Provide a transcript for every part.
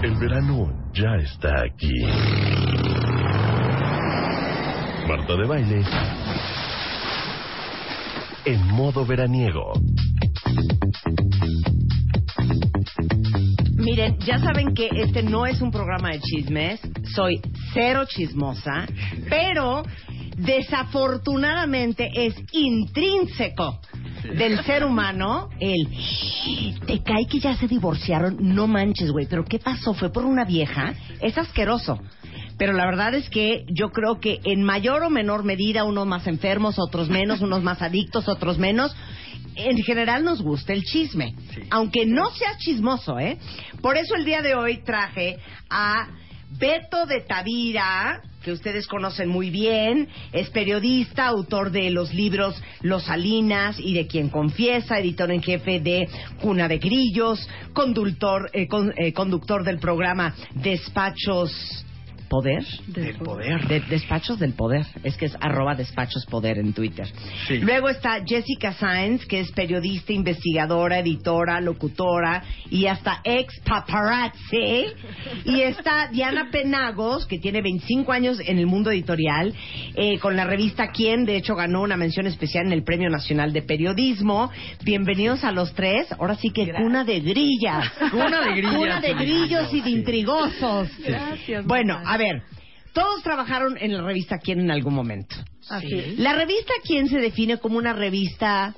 El verano ya está aquí. Marta de Baile. En modo veraniego. Miren, ya saben que este no es un programa de chismes, soy cero chismosa, pero desafortunadamente es intrínseco del ser humano el te cae que ya se divorciaron, no manches, güey, pero ¿qué pasó? ¿Fue por una vieja? Es asqueroso. Pero la verdad es que yo creo que en mayor o menor medida, unos más enfermos, otros menos, unos más adictos, otros menos, en general nos gusta el chisme, aunque no sea chismoso, ¿eh? Por eso el día de hoy traje a Beto de Tavira, que ustedes conocen muy bien, es periodista, autor de los libros Los Salinas y de Quien Confiesa, editor en jefe de Cuna de Grillos, conductor, eh, con- eh, conductor del programa Despachos Poder. Del poder. De- despachos del Poder. Es que es arroba Despachos Poder en Twitter. Sí. Luego está Jessica Sainz, que es periodista, investigadora, editora, locutora y hasta ex paparazzi. Y está Diana Penagos, que tiene 25 años en el mundo editorial, eh, con la revista Quién. De hecho, ganó una mención especial en el Premio Nacional de Periodismo. Bienvenidos a los tres. Ahora sí que cuna de grillas. Cuna de grillas. Cuna de grillos y de intrigosos. Gracias. Bueno, Marta. A ver. Todos trabajaron en la revista Quién en algún momento. Así es. La revista Quién se define como una revista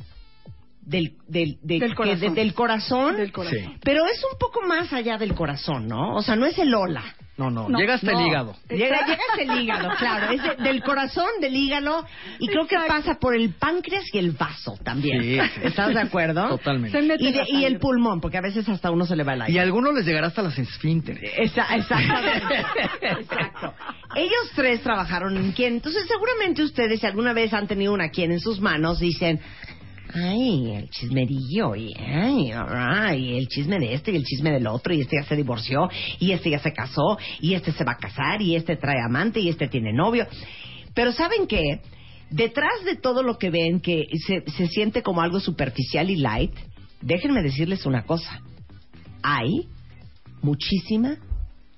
del, del, de- Del que- corazón. de- del corazón, Del corazón. Sí. pero es un poco más allá del corazón, ¿no? O sea, no es el Lola. No, no, No, llega hasta No. el hígado. Llega, llega hasta el hígado, claro. Es de- del corazón, del hígado, y creo que pasa por el páncreas y el vaso también. Sí, sí. ¿Estás de acuerdo? Totalmente. Se mete Y, de- y el pulmón, porque a veces hasta uno se le va el aire. Y a algunos les llegará hasta las esfínteres. Esa- exactamente. Exacto. Ellos tres trabajaron en quién. Entonces, seguramente ustedes, si alguna vez han tenido una quién en sus manos, dicen. Ay, el chismerillo, y, ay, el chisme de este y el chisme del otro, y este ya se divorció, y este ya se casó, y este se va a casar, y este trae amante, y este tiene novio. Pero ¿saben qué? Detrás de todo lo que ven, que se, se siente como algo superficial y light, déjenme decirles una cosa. Hay muchísima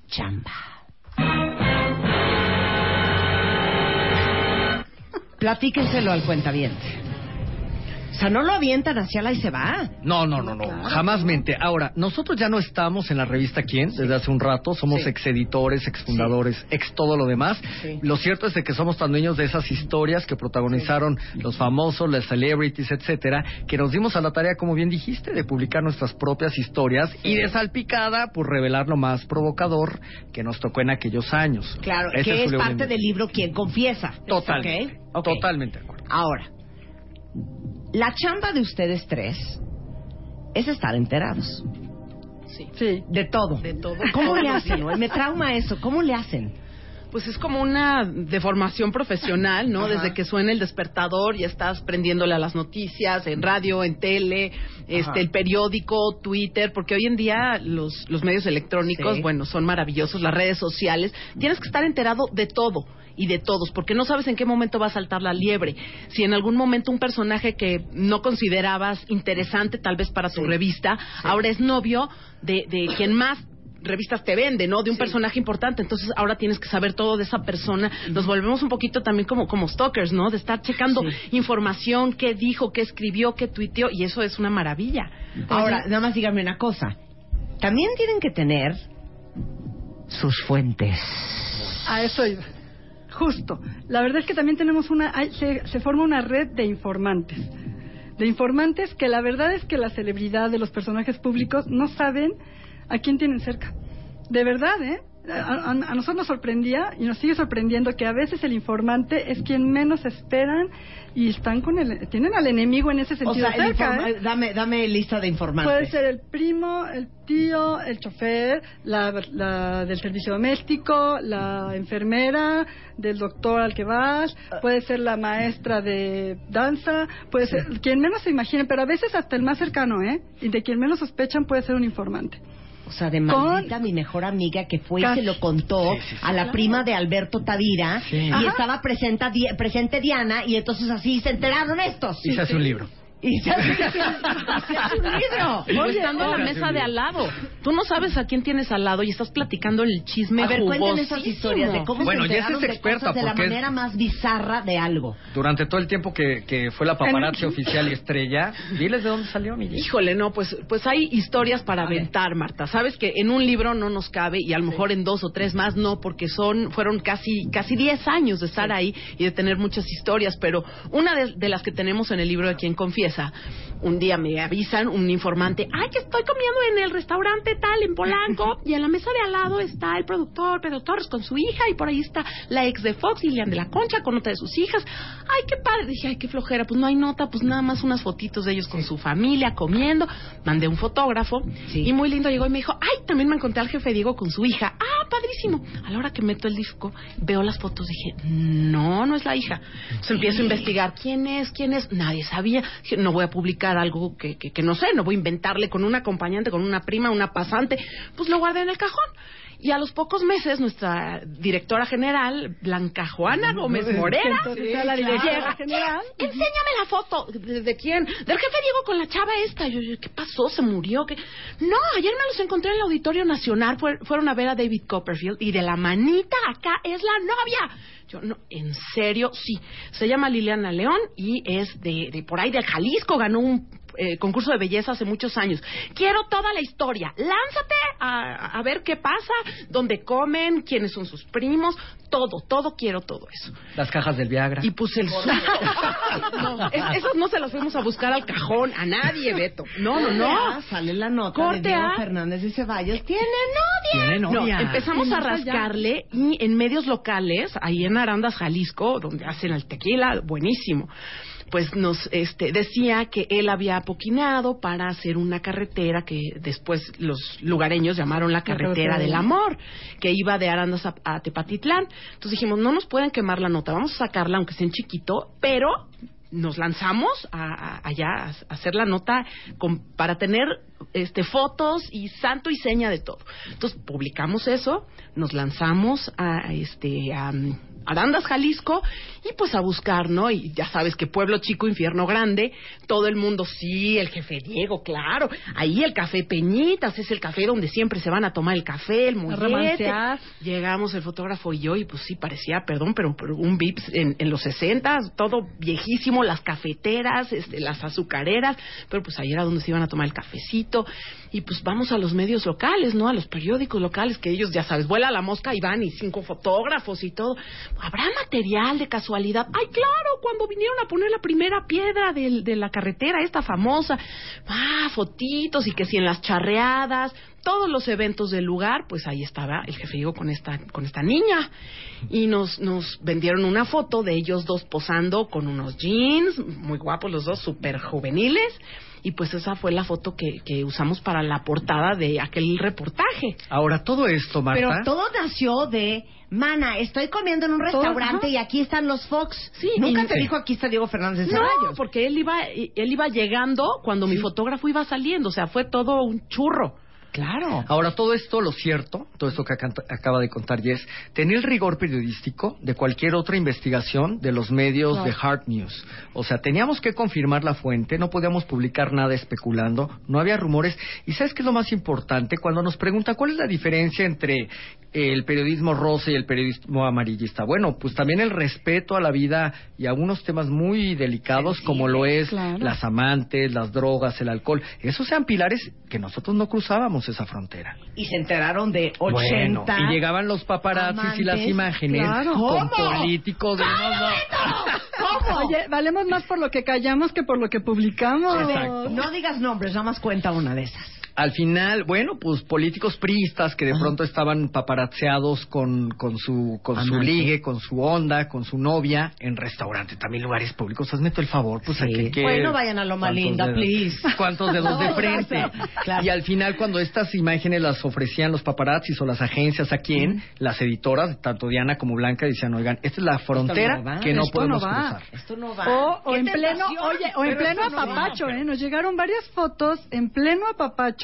chamba. Platíquenselo al cuentaviente. O sea, no lo avientan hacia la y se va. No, no, no, no, jamás mente. Ahora, nosotros ya no estamos en la revista Quién desde hace un rato, somos Sí. exeditores, exfundadores, ex todo lo demás. Sí. Lo cierto es de que somos tan dueños de esas historias que protagonizaron los famosos, las celebrities, etcétera, que nos dimos a la tarea, como bien dijiste, de publicar nuestras propias historias y de salpicada, pues revelar lo más provocador que nos tocó en aquellos años. Claro, que es parte del libro Quien Confiesa. Ok. Totalmente de acuerdo. Ahora, la chamba de ustedes tres es estar enterados. Sí. Sí. De todo. De todo. ¿Cómo le hacen? Me trauma eso. ¿Cómo le hacen? Pues es como una deformación profesional, ¿no? Ajá. Desde que suena el despertador ya estás prendiéndole a las noticias, en radio, en tele, Ajá. este, el periódico, Twitter, porque hoy en día los, los medios electrónicos, Sí. bueno, son maravillosos, las redes sociales, tienes que estar enterado de todo y de todos, porque no sabes en qué momento va a saltar la liebre. Si en algún momento un personaje que no considerabas interesante, tal vez para tu Sí. revista, ahora es novio de, de quien más revistas te vende, ¿no? De un personaje importante. Entonces ahora tienes que saber todo de esa persona. Nos volvemos un poquito también como, como stalkers, ¿no? De estar checando Sí. información, qué dijo, qué escribió, qué tuiteó, y eso es una maravilla. Ahora, nada más díganme una cosa. También tienen que tener sus fuentes. A eso iba. Justo. La verdad es que también tenemos una, hay- se, se forma una red de informantes. De informantes que la verdad es que la celebridad de los personajes públicos no saben a quién tienen cerca. De verdad, ¿eh? a, a- a nosotros nos sorprendía y nos sigue sorprendiendo que a veces el informante es quien menos esperan y están con el, tienen al enemigo en ese O sentido sea, el cerca, ¿eh? dame, dame lista de informantes. Puede ser el primo, el tío, el chofer, la, la del servicio doméstico, la enfermera, del doctor al que vas, puede ser la maestra de danza, puede ser quien menos se imagine, pero a veces hasta el más cercano, ¿eh? Y de quien menos sospechan puede ser un informante. O sea, de Con- maldita mi mejor amiga que fue y se lo contó Sí, sí, sí. a la prima de Alberto Tavira Sí. y Ajá. estaba presenta- di- presente Diana y entonces así se enteraron estos. Y se hace un libro. Y se hace, se hace un libro. O estando en la oye. mesa de al lado. Tú no sabes a quién tienes al lado y estás platicando el chisme A ver, cuenten esas historias de cómo Bueno, se enteraron es de experta cosas de la porque manera más bizarra de algo. Durante todo el tiempo que, que fue la paparazzi oficial y estrella, diles de dónde salió, mi. Híjole, no, pues, pues hay historias para aventar, Marta. Sabes que en un libro no nos cabe y a lo mejor en dos o tres más no, porque son fueron casi casi diez años de estar ahí y de tener muchas historias. Pero una de, de las que tenemos en el libro de quien confiesa, un día me avisan un informante, ay, que estoy comiendo en el restaurante tal en Polanco y en la mesa de al lado está el productor Pedro Torres con su hija y por ahí está la ex de Fox, Lilian de la Concha, con otra de sus hijas. Ay, qué padre. Dije, ay, qué flojera. Pues no hay nota, pues nada más unas fotitos de ellos con su familia comiendo. Mandé un fotógrafo Sí. y muy lindo llegó y me dijo, ay, también me encontré al jefe Diego con su hija. Ah, padrísimo. A la hora que meto el disco, veo las fotos, dije, no, no es la hija. Entonces empiezo a investigar quién es, quién es. Nadie sabía. Dije, no voy a publicar algo que, que, que no sé, no voy a inventarle con un acompañante, con una prima, una pasante. Pues lo guardé en el cajón. Y a los pocos meses, nuestra directora general, Blanca Juana Gómez Morera, Entonces, está la directora llega, general. Enséñame la foto. ¿De, de quién? Del jefe Diego con la chava esta. Yo, yo, ¿qué pasó? ¿Se murió? ¿Qué? No, ayer me los encontré en el Auditorio Nacional. Fue- fueron a ver a David Copperfield y de la manita acá es la novia. Yo, no, ¿en serio? Sí. Se llama Liliana León y es de, de por ahí de Jalisco. Ganó un eh, concurso de belleza hace muchos años. Quiero toda la historia. Lánzate a, a ver qué pasa, dónde comen, quiénes son sus primos, todo, todo quiero todo eso. Las cajas del Viagra. Y puse el susto. no, es- esas no se las fuimos a buscar al cajón, a nadie, Beto. No, no, no. Sale la nota Corte de Diego A. Fernández de Ceballos. ¡Tiene novia! Tiene No, empezamos Y a rascarle y en medios locales, ahí en Arandas, Jalisco, donde hacen el tequila, buenísimo. Pues nos este, decía que él había apoquinado para hacer una carretera que después los lugareños llamaron la carretera del amor, que iba de Arandas a, a Tepatitlán. Entonces dijimos, no nos pueden quemar la nota, vamos a sacarla aunque sea en chiquito, pero nos lanzamos a, a- allá a hacer la nota con- para tener este fotos y santo y seña de todo. Entonces publicamos eso, nos lanzamos a, este a um, Arandas, Jalisco y pues a buscar, ¿no? Y ya sabes que pueblo chico, infierno grande, todo el mundo sí, el jefe Diego, claro, ahí el café Peñitas es el café donde siempre se van a tomar el café, el mollete. Llegamos el fotógrafo y yo y pues sí parecía, perdón, pero, pero un Vips en, en los 60, todo viejísimo, las cafeteras, este, las azucareras, pero pues ahí era donde se iban a tomar el cafecito y pues vamos a los medios locales, ¿no? A los periódicos locales que ellos ya sabes, vuela la mosca y van y cinco fotógrafos y todo. ¿Habrá material de casualidad? Ay, claro, cuando vinieron a poner la primera piedra de la carretera esta famosa, ah, fotitos y que si en las charreadas, todos los eventos del lugar, pues ahí estaba el jefe Diego con esta, con esta niña. Y nos, nos vendieron una foto de ellos dos posando con unos jeans, muy guapos los dos, súper juveniles. Y pues esa fue la foto que, que usamos para la portada de aquel reportaje. Ahora, todo esto, Marta... Pero todo nació de, mana, estoy comiendo en un restaurante y aquí están los Fox. Sí, Nunca te Sí. dijo aquí está Diego Fernández de No, porque él iba, él iba llegando cuando mi fotógrafo iba saliendo. O sea, fue todo un churro. Claro. Ahora, todo esto, lo cierto, todo esto que acaba de contar Jess, tenía el rigor periodístico de cualquier otra investigación de los medios de hard news. O sea, teníamos que confirmar la fuente, no podíamos publicar nada especulando, no había rumores. ¿Y sabes qué es lo más importante? Cuando nos pregunta cuál es la diferencia entre el periodismo rosa y el periodismo amarillista. Bueno, pues también el respeto a la vida y a unos temas muy delicados como lo es claro. las amantes, las drogas, el alcohol. Esos sean pilares que nosotros no cruzábamos esa frontera. Y se enteraron de 80. Bueno, y llegaban los paparazzis y las imágenes Claro. con ¿Cómo? políticos de ¿Cómo? Oye, valemos más por lo que callamos que por lo que publicamos. Exacto. no digas nombres, nada más cuenta una de esas. Al final, bueno, pues políticos priistas que de Ajá. pronto estaban paparazzeados con, con su con su ligue, con su onda, con su novia en restaurantes, también lugares públicos. Hazme tú el favor, pues Sí. aquí que Bueno, vayan a Loma ¿cuántos Linda, dedos- please. ¿Cuántos dedos de frente? claro. Y al final, cuando estas imágenes las ofrecían los paparazzis o las agencias, ¿a quién? Las editoras, tanto Diana como Blanca, decían, oigan, esta es la frontera no va, que no esto podemos no va. cruzar. Esto no va. O, o ¡Qué en pleno, oye, o en pleno esto no va. apapacho, ¿eh? Nos llegaron varias fotos en pleno apapacho,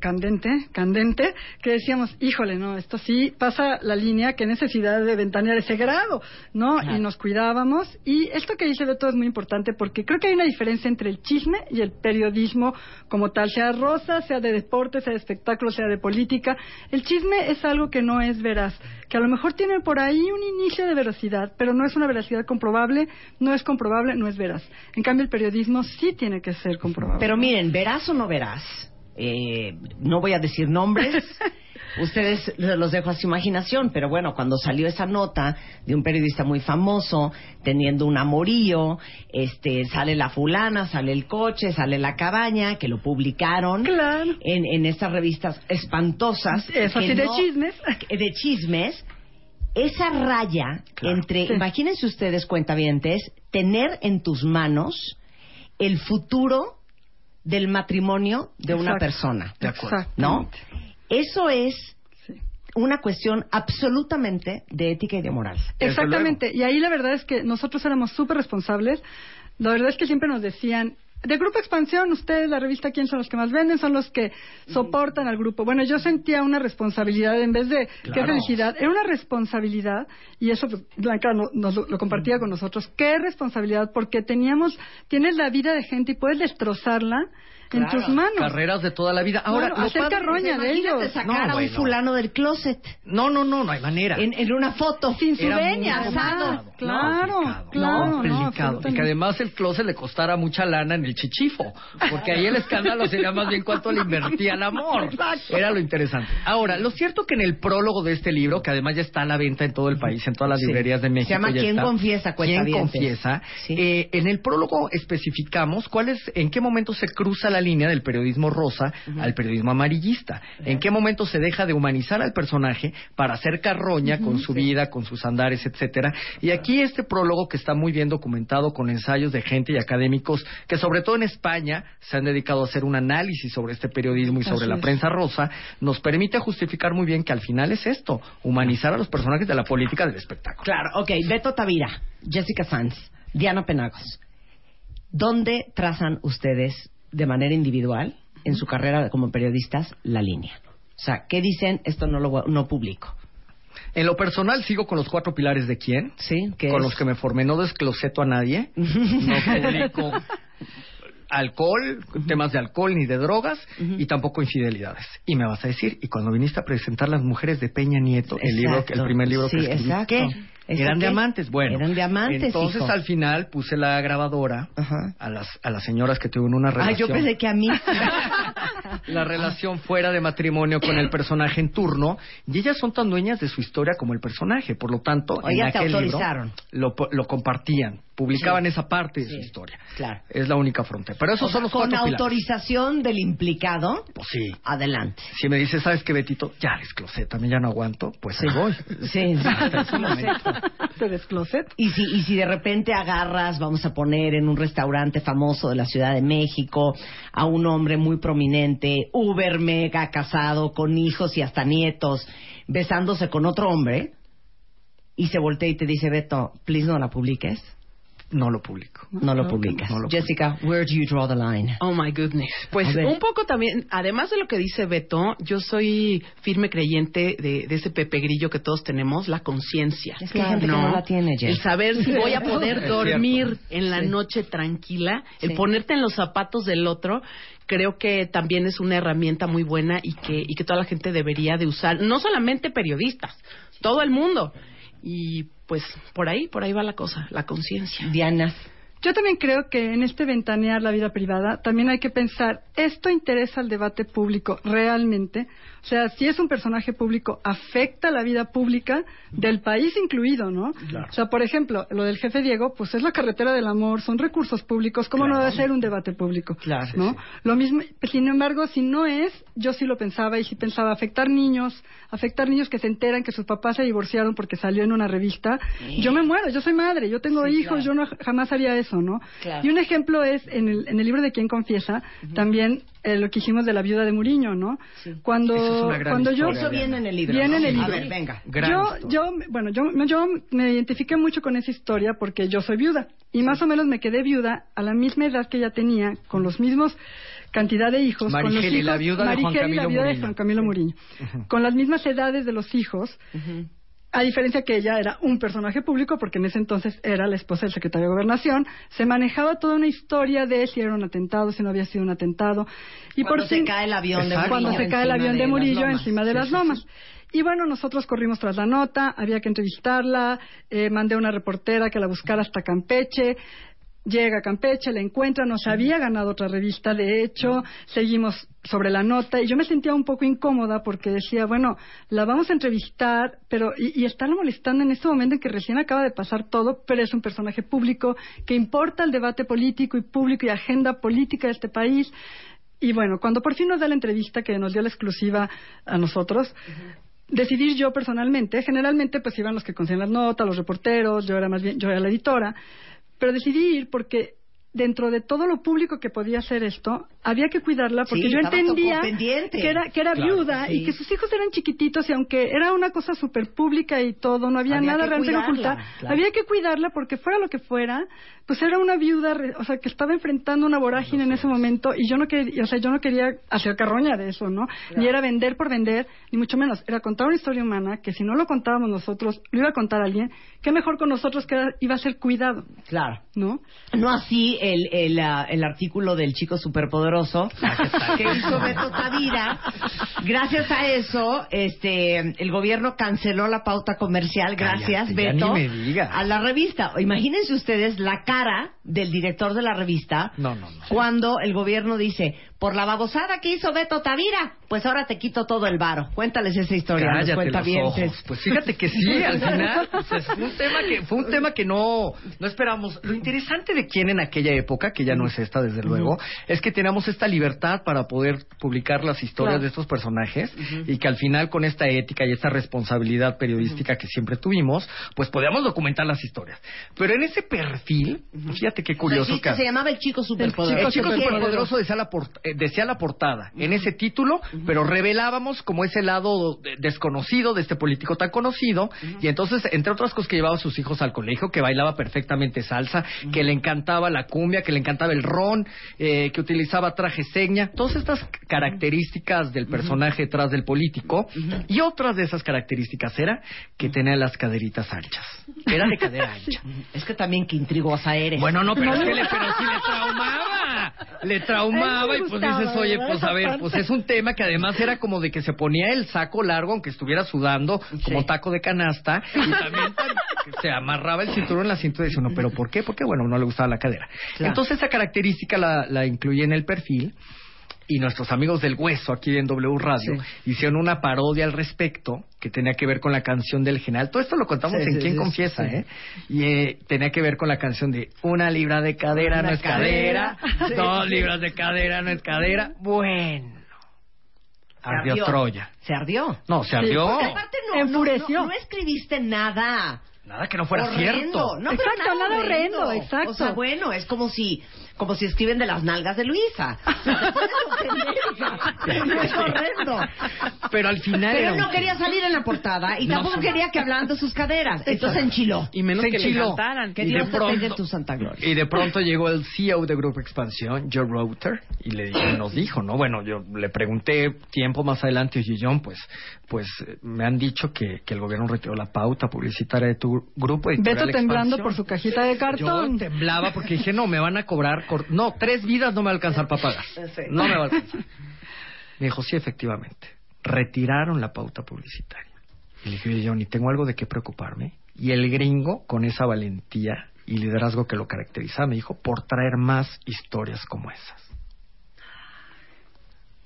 candente, candente, que decíamos, híjole, no, esto sí pasa la línea, qué necesidad de ventanear ese grado, ¿no? Ajá. Y nos cuidábamos. Y esto que dice Beto es muy importante porque creo que hay una diferencia entre el chisme y el periodismo como tal, sea rosa, sea de deporte, sea de espectáculo, sea de política. El chisme es algo que no es veraz, que a lo mejor tiene por ahí un inicio de veracidad, pero no es una veracidad comprobable, no es comprobable, no es veraz. En cambio, el periodismo sí tiene que ser comprobable. Pero miren, verás o no verás, eh, no voy a decir nombres. Ustedes los dejo a su imaginación, pero bueno, cuando salió esa nota de un periodista muy famoso teniendo un amorío, este, sale la fulana, sale el coche, sale la cabaña, que lo publicaron Claro. en, en estas revistas espantosas. Es que así de no- chismes. de chismes, esa raya Claro. entre, Sí. imagínense ustedes, cuentavientes, tener en tus manos el futuro del matrimonio de una persona, De acuerdo. ¿no? Eso es una cuestión absolutamente de ética y de moral. Exactamente. Y ahí la verdad es que nosotros éramos súper responsables. La verdad es que siempre nos decían, de Grupo Expansión, ustedes, la revista, ¿quién son los que más venden? Son los que soportan al grupo. Bueno, yo sentía una responsabilidad en vez de qué felicidad. Era una responsabilidad, y eso pues, Blanca no- nos lo, lo compartía con nosotros. Qué responsabilidad, porque teníamos, tienes la vida de gente y puedes destrozarla en Claro. tus manos. Carreras de toda la vida. Ahora, Claro, lo hacer carroña de ellos. sacar No, a un bueno. fulano del closet No, no, no, no hay manera. en, en una foto. Sin su veña, complicado. además. No, Claro, complicado. claro, No, y que además el closet le costara mucha lana en el chichifo. Porque ahí el escándalo sería más bien cuánto le invertía el amor. Era lo interesante. Ahora, lo cierto que en el prólogo de este libro, que además ya está a la venta en todo el país, en todas las Sí. librerías de Se México. llama ya ¿Quién está. confiesa, ¿Quién confiesa? Sí. Eh, en el prólogo especificamos cuál es, en qué momento se cruza la línea del periodismo rosa al periodismo amarillista. En qué momento se deja de humanizar al personaje para hacer carroña con su vida, con sus andares, etcétera. Y aquí este prólogo que está muy bien documentado con ensayos de gente y académicos que sobre todo en España se han dedicado a hacer un análisis sobre este periodismo y sobre Así la es. prensa rosa, nos permite justificar muy bien que al final es esto, humanizar a los personajes de la política del espectáculo. Claro, ok. Beto Tavira, Jessica Sanz, Diana Penagos. ¿Dónde trazan ustedes de manera individual, en su carrera como periodistas, la línea? O sea, ¿qué dicen? Esto no lo no publico. En lo personal sigo con los cuatro pilares de quién, ¿Sí? ¿Qué con es? los que me formé, no descloseto a nadie, no publico alcohol, temas de alcohol ni de drogas y tampoco infidelidades. Y me vas a decir, y cuando viniste a presentar las mujeres de Peña Nieto, el libro, el primer libro Sí, que escribí, exacto. ¿qué? ¿Ese Eran qué? diamantes, bueno. Eran diamantes, Entonces hijo. al final puse la grabadora Ajá. a las a las señoras que tuvieron una relación. yo pensé que a mí. la relación fuera de matrimonio con el personaje en turno y ellas son tan dueñas de su historia como el personaje, por lo tanto, O en te aquel libro autorizaron. lo, lo compartían, publicaban esa parte de Sí, su historia. claro. Es la única frontera. Pero esos O son sea, los con cuatro pilares. autorización del implicado, Pues sí. adelante. Si me dices, ¿sabes qué, Betito? Ya desclosé, también ya no aguanto, pues ahí voy. Sí, sí. ¿Te descloset? Y si, y si de repente agarras, vamos a poner en un restaurante famoso de la Ciudad de México, a un hombre muy prominente, uber mega casado, con hijos y hasta nietos, besándose con otro hombre, y se voltea y te dice, Beto, please no la publiques. No lo publico. No lo publicas. no lo Jessica, where do you draw the line? Oh my goodness. Pues un poco también, además de lo que dice Beto, yo soy firme creyente de, de ese Pepe Grillo que todos tenemos, la conciencia. Es que hay gente que no la tiene, Jess. El saber si voy a poder dormir en la Sí. noche tranquila, el Sí. ponerte en los zapatos del otro, creo que también es una herramienta muy buena y que, y que toda la gente debería de usar. No solamente periodistas, todo el mundo. Y pues por ahí, por ahí va la cosa, la conciencia. Diana. Yo también creo que en este ventanear la vida privada también hay que pensar, ¿esto interesa al debate público realmente? O sea, si es un personaje público, afecta la vida pública del país incluido, ¿no? O sea, por ejemplo, lo del jefe Diego, pues es la carretera del amor, son recursos públicos, ¿cómo no debe ser un debate público? Claro. ¿no? Lo mismo, sin embargo, si no es, yo sí lo pensaba y sí pensaba afectar niños, afectar niños que se enteran que sus papás se divorciaron porque salió en una revista. Yo me muero, yo soy madre, yo tengo hijos, claro. yo no jamás haría eso, ¿no? Claro. Y un ejemplo es en el, en el libro de Quién confiesa, también eh, lo que hicimos de la viuda de Muriño, ¿no? Cuando, Esa es una gran cuando yo Eso viene en el libro. Viene ¿no? en el A libro. ver, venga. Gran yo, historia. yo, bueno, yo, yo me identifiqué mucho con esa historia porque yo soy viuda y más o menos me quedé viuda a la misma edad que ella tenía, con los mismos cantidad de hijos, con los Marigeli, hijos, la viuda de Juan Marigeli, la Camilo viuda de. Juan Camilo Muriño, con las mismas edades de los hijos, a diferencia que ella era un personaje público, porque en ese entonces era la esposa del secretario de Gobernación, se manejaba toda una historia de si era un atentado, si no había sido un atentado. Y Cuando por se fin- cae el avión de Cuando Murillo se cae el avión de Murillo encima de Sí, las sí, lomas. Y bueno, nosotros corrimos tras la nota, había que entrevistarla, eh, mandé una reportera que la buscara hasta Campeche. Llega a Campeche, la encuentra, nos había ganado otra revista, de hecho, seguimos sobre la nota y yo me sentía un poco incómoda porque decía, bueno, la vamos a entrevistar, pero y, y estarla molestando en este momento en que recién acaba de pasar todo, pero es un personaje público que importa el debate político y público y agenda política de este país. Y bueno, cuando por fin nos da la entrevista que nos dio la exclusiva a nosotros, decidir yo personalmente, generalmente pues iban los que consiguen las notas, los reporteros, yo era más bien, yo era la editora, pero decidí ir porque dentro de todo lo público que podía hacer esto, había que cuidarla porque Sí, yo entendía que era, que era Claro, viuda sí. y que sus hijos eran chiquititos y aunque era una cosa súper pública y todo, no había, Había nada que realmente ocultar, claro. había que cuidarla porque fuera lo que fuera, pues era una viuda, o sea, que estaba enfrentando una vorágine en ese momento y yo no quería, o sea, yo no quería hacer carroña de eso, ¿no? Ni era vender por vender, ni mucho menos, era contar una historia humana que si no lo contábamos nosotros, lo iba a contar alguien, qué mejor con nosotros que iba a ser cuidado, Claro. ¿no? No así el, el, ah, el artículo del chico superpoderoso que hizo Beto Tavira. Gracias a eso, este, el gobierno canceló la pauta comercial. Gracias, Cállate, Beto. A la revista. Imagínense ustedes la cara del director de la revista No, no, no. cuando el gobierno dice, por la babosada que hizo Beto Tavira, pues ahora te quito todo el varo. Cuéntales esa historia, Cállate cuentavientes. ojos. Pues fíjate que sí, al final pues, fue un tema que fue un tema que no no esperamos. Lo interesante de quién en aquella época, que ya no es esta desde luego, es que teníamos esta libertad para poder publicar las historias Claro. de estos personajes y que al final con esta ética y esta responsabilidad periodística que siempre tuvimos, pues podíamos documentar las historias. Pero en ese perfil, fíjate qué curioso Dijiste, se llamaba el chico superpoderoso. el chico superpoderoso decía la, port- eh, decía la portada en ese título, pero revelábamos como ese lado de- desconocido de este político tan conocido. Y entonces, entre otras cosas, que llevaba a sus hijos al colegio, que bailaba perfectamente salsa, que le encantaba la cumbia, que le encantaba el ron, eh, que utilizaba traje seña. Todas estas características del personaje detrás del político. Y otras de esas características era que tenía las caderitas anchas. Era de cadera ancha. Es que también qué intrigosa eres. Bueno, no, pero, es que le, pero sí le traumaba. Le traumaba y pues dices, oye, pues a ver, pues es un tema que además era como de que se ponía el saco largo aunque estuviera sudando como taco de canasta y también se amarraba el cinturón en la cintura y dice uno, pero ¿por qué? Porque bueno, no le gustaba la cadera. Claro. Entonces esa característica la, la incluí en el perfil y nuestros amigos del Hueso aquí en W Radio hicieron una parodia al respecto que tenía que ver con la canción del general. Todo esto lo contamos Sí, en sí, Quién sí, Confiesa, sí. ¿eh? Y eh, tenía que ver con la canción de Una libra de cadera Una no es cadera, cadera. Sí, dos libras de cadera no es cadera. Bueno, Se ardió Troya. Se ardió. No, se ardió. Aparte no, Enfureció. No, no, no escribiste nada. Nada que no fuera horrendo. cierto. No, pero Exacto, nada horrendo, exacto. O sea, bueno, es como si como si escriben de las nalgas de Luisa. Es horrendo. Pero al final Pero él no un- quería salir en la portada y No, tampoco quería que hablaran de sus caderas. Entonces enchiló. Y menos Se que le enchiló. cantaran. Que Y de Dios pronto- tu santa gloria. Y de pronto llegó el CEO de Grupo Expansión, Joe Router, y le y nos dijo, ¿no? Bueno, yo le pregunté tiempo más adelante, oye, John, pues, pues me han dicho que, que el gobierno retiró la pauta publicitaria de tu grupo. Beto temblando Expansión". por su cajita de cartón. Yo temblaba porque dije, no, me van a cobrar. No, tres vidas no me va a alcanzar para pagar. Sí. No me va a alcanzar. Me dijo, sí, efectivamente. Retiraron la pauta publicitaria. Y le dije, oye, Johnny, tengo algo de qué preocuparme. Y el gringo, con esa valentía y liderazgo que lo caracteriza, me dijo, por traer más historias como esas.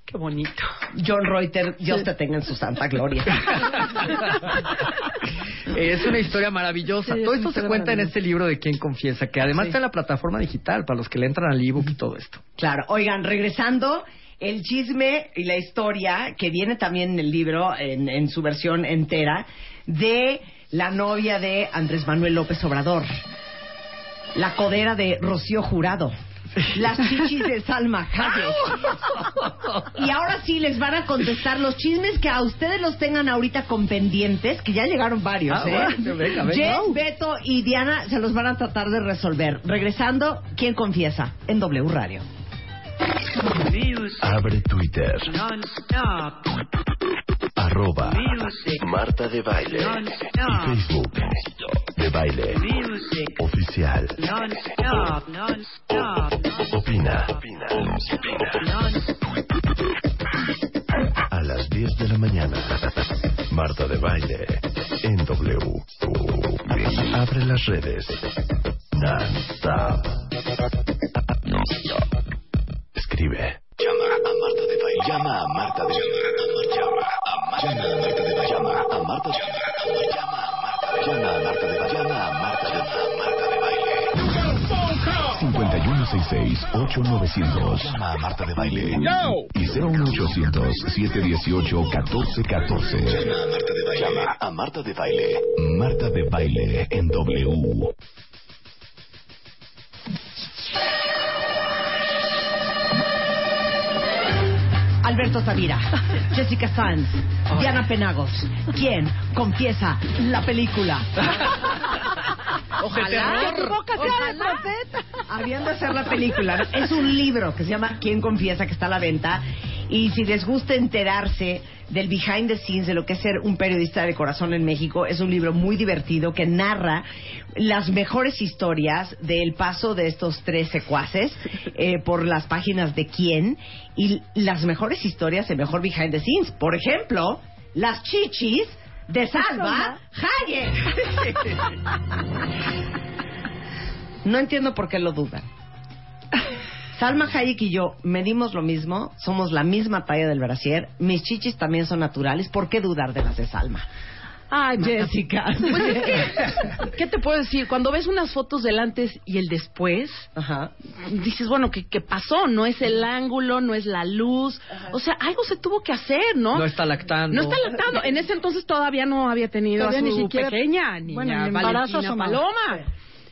Qué bonito. John Reuter, Dios te tenga en su santa gloria. Es una historia maravillosa. Sí, todo esto se cuenta en este libro de Quién Confiesa, que además Sí. está en la plataforma digital para los que le entran al ebook y todo esto. Claro, oigan, regresando, el chisme y la historia que viene también en el libro, en, en su versión entera, de la novia de Andrés Manuel López Obrador, la codera de Rocío Jurado. Las chichis de Salma Hayek. Y ahora sí les van a contestar los chismes que a ustedes los tengan ahorita con pendientes, que ya llegaron varios, Ah, ¿eh? bueno, venga, venga. Jen, Beto y Diana se los van a tratar de resolver. Regresando, ¿quién confiesa? En W Radio. Abre Twitter. Arroba Marta de Baile. Y Facebook. De Baile. Oficial. Opina. Opina. A las 10 de la mañana. Marta de Baile. En W. Abre las redes. Non-stop. 5166-8900. Llama a Marta de Baile. Y 01800-718-1414. Llama a Marta de Baile. Llama a Marta de Baile. Marta de Baile en W. Alberto Tavira, Jessica Sanz, Diana Penagos. ¿Quién confiesa la película? Ojalá que Habían de hacer la película. Es un libro que se llama ¿Quién confiesa? que está a la venta. Y si les gusta enterarse del behind the scenes de lo que es ser un periodista de corazón en México, es un libro muy divertido que narra las mejores historias del paso de estos tres secuaces eh, por las páginas de quién y las mejores historias, el mejor behind the scenes. Por ejemplo, las chichis de Salva Hayek. No entiendo por qué lo dudan. Salma Hayek y yo medimos lo mismo, somos la misma talla del brasier, mis chichis también son naturales, ¿por qué dudar de las de Salma? Ay, Jessica. Pues es que, ¿qué te puedo decir? Cuando ves unas fotos del antes y el después, Ajá. dices, bueno, ¿qué, qué pasó? No es el ángulo, no es la luz. O sea, algo se tuvo que hacer, ¿no? No está lactando. No está lactando. En ese entonces todavía no había tenido Todavía a ni su siquiera- pequeña niña bueno, el embarazo Valentina asomaba. Paloma.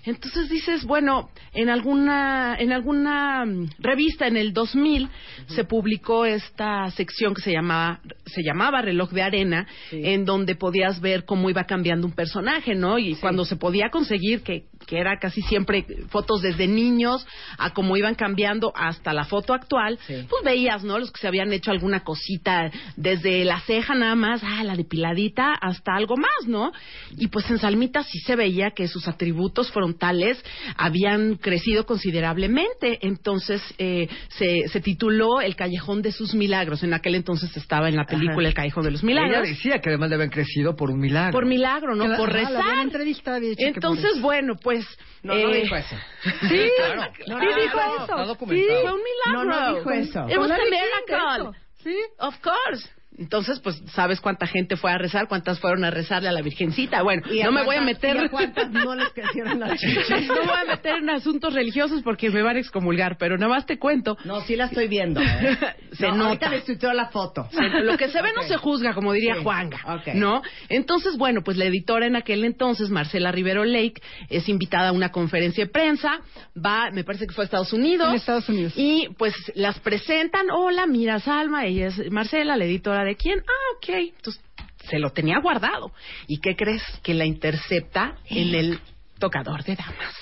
Entonces dices, bueno, en alguna en alguna mm, revista en el 2000 se publicó esta sección que se llamaba se llamaba Reloj de Arena, en donde podías ver cómo iba cambiando un personaje, ¿no? Y cuando se podía conseguir que que era casi siempre fotos desde niños a cómo iban cambiando hasta la foto actual, Sí. pues veías, ¿no? Los que se habían hecho alguna cosita desde la ceja nada más, ah, la depiladita, hasta algo más, ¿no? Y pues en Salmita sí se veía que sus atributos frontales habían crecido considerablemente. Entonces eh, se, se tituló El Callejón de sus Milagros. En aquel entonces estaba en la película Ajá. El Callejón de los Ella Milagros. decía que además le habían crecido por un milagro. Por milagro, ¿no? La- Por la rezar. y dicho que Entonces, por bueno, pues... No, no eh, dijo eso. Sí, claro. sí No, dijo no, no, eso. está Sí, fue un milagro. No, no dijo eso. It was a miracle. Sí. Of course. Entonces, pues, ¿sabes cuánta gente fue a rezar? ¿Cuántas fueron a rezarle a la Virgencita? Bueno, ¿Y a no me voy a meter... a cuántas no les crecieron las chichis? no me voy a meter en asuntos religiosos porque me van a excomulgar, pero nada más te cuento. No, sí la estoy viendo. ¿eh? Se No, nota. Ahorita les tuiteo la foto. Lo que se ve no se juzga, como diría Sí, Juanga, ok. ¿no? Entonces, bueno, pues la editora en aquel entonces, Marcela Rivero Lake, es invitada a una conferencia de prensa, va, me parece que fue a Estados Unidos. En Estados Unidos. Y pues las presentan, hola, mira Salma, ella es Marcela, la editora de quién, ah, ok, entonces se lo tenía guardado. ¿Y qué crees? Que la intercepta en el tocador de damas.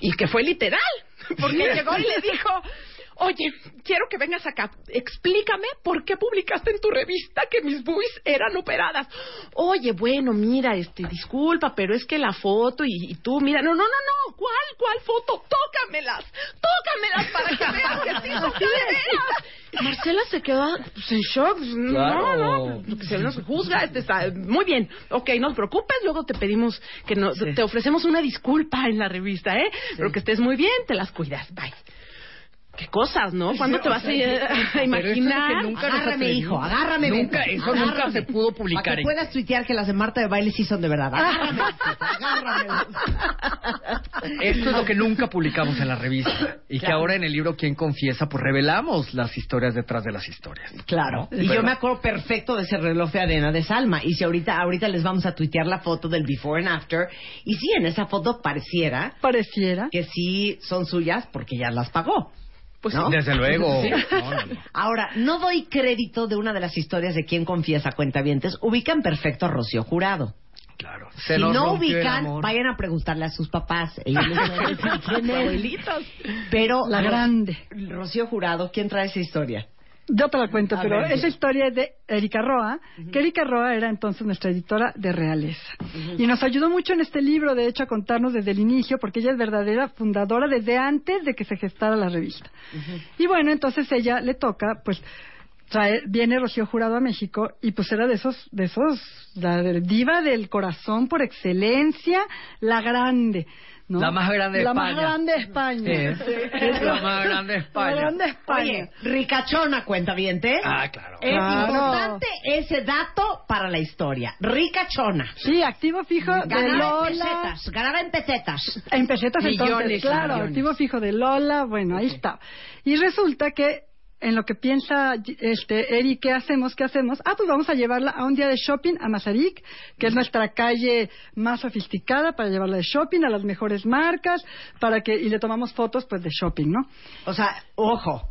Y que fue literal, porque llegó y le dijo, oye, quiero que vengas acá, explícame por qué publicaste en tu revista que mis buis eran operadas. Oye, bueno, mira, este, disculpa, pero es que la foto y, y tú, mira, no, no, no, no, ¿cuál, cuál foto? Tócamelas, tócamelas para que veas que sí son de veras. Marcela se quedó pues, en shock. No, Claro. no, lo que se nos juzga. Este está muy bien. Ok, no te preocupes. Luego te pedimos que nos, te ofrecemos una disculpa en la revista, ¿eh? Pero que estés muy bien, te las cuidas. Bye. Qué cosas, ¿no? ¿Cuándo te vas a, a imaginar? Es que nunca Agárrame, hijo, agárrame. Nunca, Beto, eso nunca se pudo Para publicar. que en- puedas tuitear que las de Marta de Baile sí son de verdad. Agárrame, agárrame. Esto es lo que nunca publicamos en la revista. Y que Claro. ahora en el libro Quién Confiesa, pues revelamos las historias detrás de las historias. Claro. Y Pero- yo me acuerdo perfecto de ese reloj de arena de Salma. Y si ahorita, ahorita les vamos a tuitear la foto del before and after. Y sí, en esa foto pareciera Pareciera. que sí son suyas porque ya las pagó. Pues ¿no? desde luego. Sí. No, no, no. Ahora, no doy crédito de una de las historias de quién confiesa cuentavientes. Ubican perfecto a Rocío Jurado. Claro. si nos no ubican, vayan a preguntarle a sus papás. Ellos les van a decir quién es. Pero La grande. Rocío Jurado, ¿quién trae esa historia? Yo te la cuento, A pero ver, esa historia es de Erika Roa, que Erika Roa era entonces nuestra editora de realeza. Y nos ayudó mucho en este libro, de hecho, a contarnos desde el inicio, porque ella es verdadera fundadora desde antes de que se gestara la revista. Y bueno, entonces ella le toca, pues, trae, viene Rocío Jurado a México y pues era de esos, de esos, la diva del corazón por excelencia, la grande. ¿No? La más grande de La España. más grande de España. Sí. La más grande de España. La grande de España. Oye, ricachona cuentavientes. Ah, claro. Es Claro. importante ese dato para la historia. Ricachona. Sí, activo fijo de Ganaba en Lola. pesetas. Ganaba en pesetas. En pesetas Millones, entonces, claro, millones. activo fijo de Lola, bueno, ahí está. Y resulta que en lo que piensa este Eri, ¿qué hacemos? ¿Qué hacemos? Ah, pues vamos a llevarla a un día de shopping a Mazarik, que es nuestra calle más sofisticada para llevarla de shopping a las mejores marcas, para que y le tomamos fotos pues de shopping, ¿no? O sea, ojo,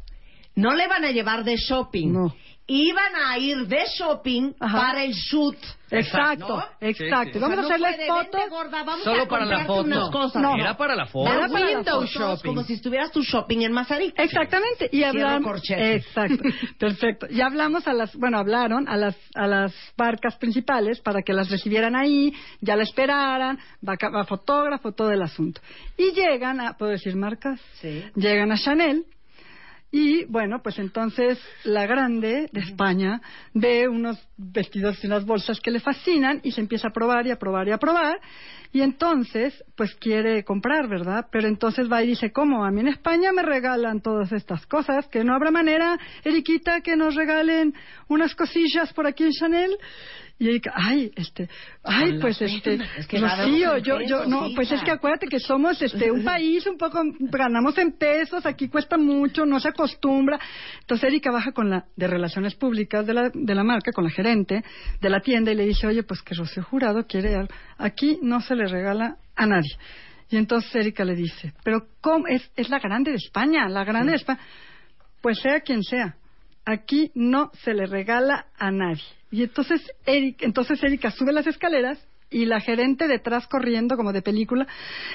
no le van a llevar de shopping. No. Iban a ir de shopping Ajá. para el shoot. Exacto, ¿No? exacto. Sí, sí. Vamos O a sea, no hacerles puede, fotos. "Vente, gorda, vamos Solo a para la foto. unas cosas. No. Era para la foto. Era para la window foto. shopping. Como si estuvieras tu shopping en Mazarik. Exactamente. Y hablamos. Exacto. Perfecto. Y hablamos a las, bueno, hablaron a las, a las barcas principales para que las recibieran ahí, ya la esperaran, va, va fotógrafo, todo el asunto. Y llegan a, ¿puedo decir marcas? Sí. Llegan a Chanel. Y bueno, pues entonces la grande de España ve unos vestidos y unas bolsas que le fascinan y se empieza a probar y a probar y a probar. Y entonces, pues quiere comprar, ¿verdad? Pero entonces va y dice, ¿cómo? A mí en España me regalan todas estas cosas, que no habrá manera, Eriquita, que nos regalen unas cosillas por aquí en Chanel. Y Erika, ay, este, ay, Con pues este. Es que Rocío, yo, yo, no, pues es que acuérdate que somos este un país un poco ganamos en pesos aquí cuesta mucho no se acostumbra entonces Erika baja con la de relaciones públicas de la de la marca con la gerente de la tienda y le dice oye pues que Rocío Jurado quiere algo aquí no se le regala a nadie y entonces Erika le dice pero cómo es es la grande de España la grande de España pues sea quien sea aquí no se le regala a nadie. Y entonces Erika, entonces Erika sube las escaleras y la gerente detrás corriendo como de película.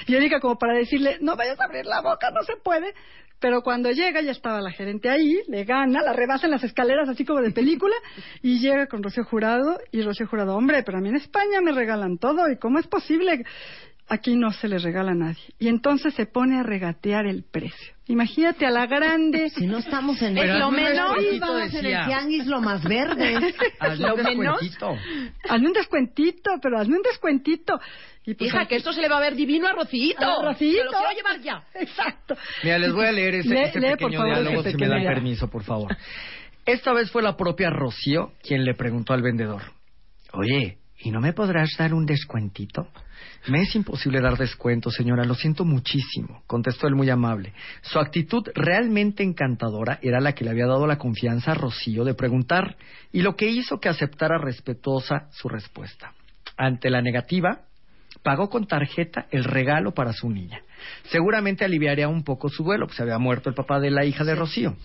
Y Erika como para decirle no vayas a abrir la boca no se puede pero cuando llega ya estaba la gerente ahí le gana la rebasa en las escaleras así como de película. Y llega con Rocío Jurado y Rocío Jurado hombre pero a mí en España me regalan todo y cómo es posible aquí no se le regala a nadie y entonces se pone a regatear el precio imagínate a la grande Si no estamos en el... un menos vamos en el tianguis lo más verde. Hazle Lo un menos. descuentito. hazme un descuentito, pero hazme un descuentito. Y pues, Hija, que esto se le va a ver divino a Rocito. a Rocito. Se lo quiero llevar ya. Exacto. Mira, les voy a leer ese, Lee- ese lee, por pequeño favor, diálogo, si me dan permiso, por favor. Esta vez fue la propia Rocío quien le preguntó al vendedor. Oye, ¿y no me podrás dar un descuentito? Me es imposible dar descuento, señora, lo siento muchísimo, contestó él muy amable. Su actitud realmente encantadora era la que le había dado la confianza a Rocío de preguntar y lo que hizo que aceptara respetuosa su respuesta. Ante la negativa, pagó con tarjeta el regalo para su niña. Seguramente aliviaría un poco su duelo, pues se había muerto el papá de la hija de Rocío.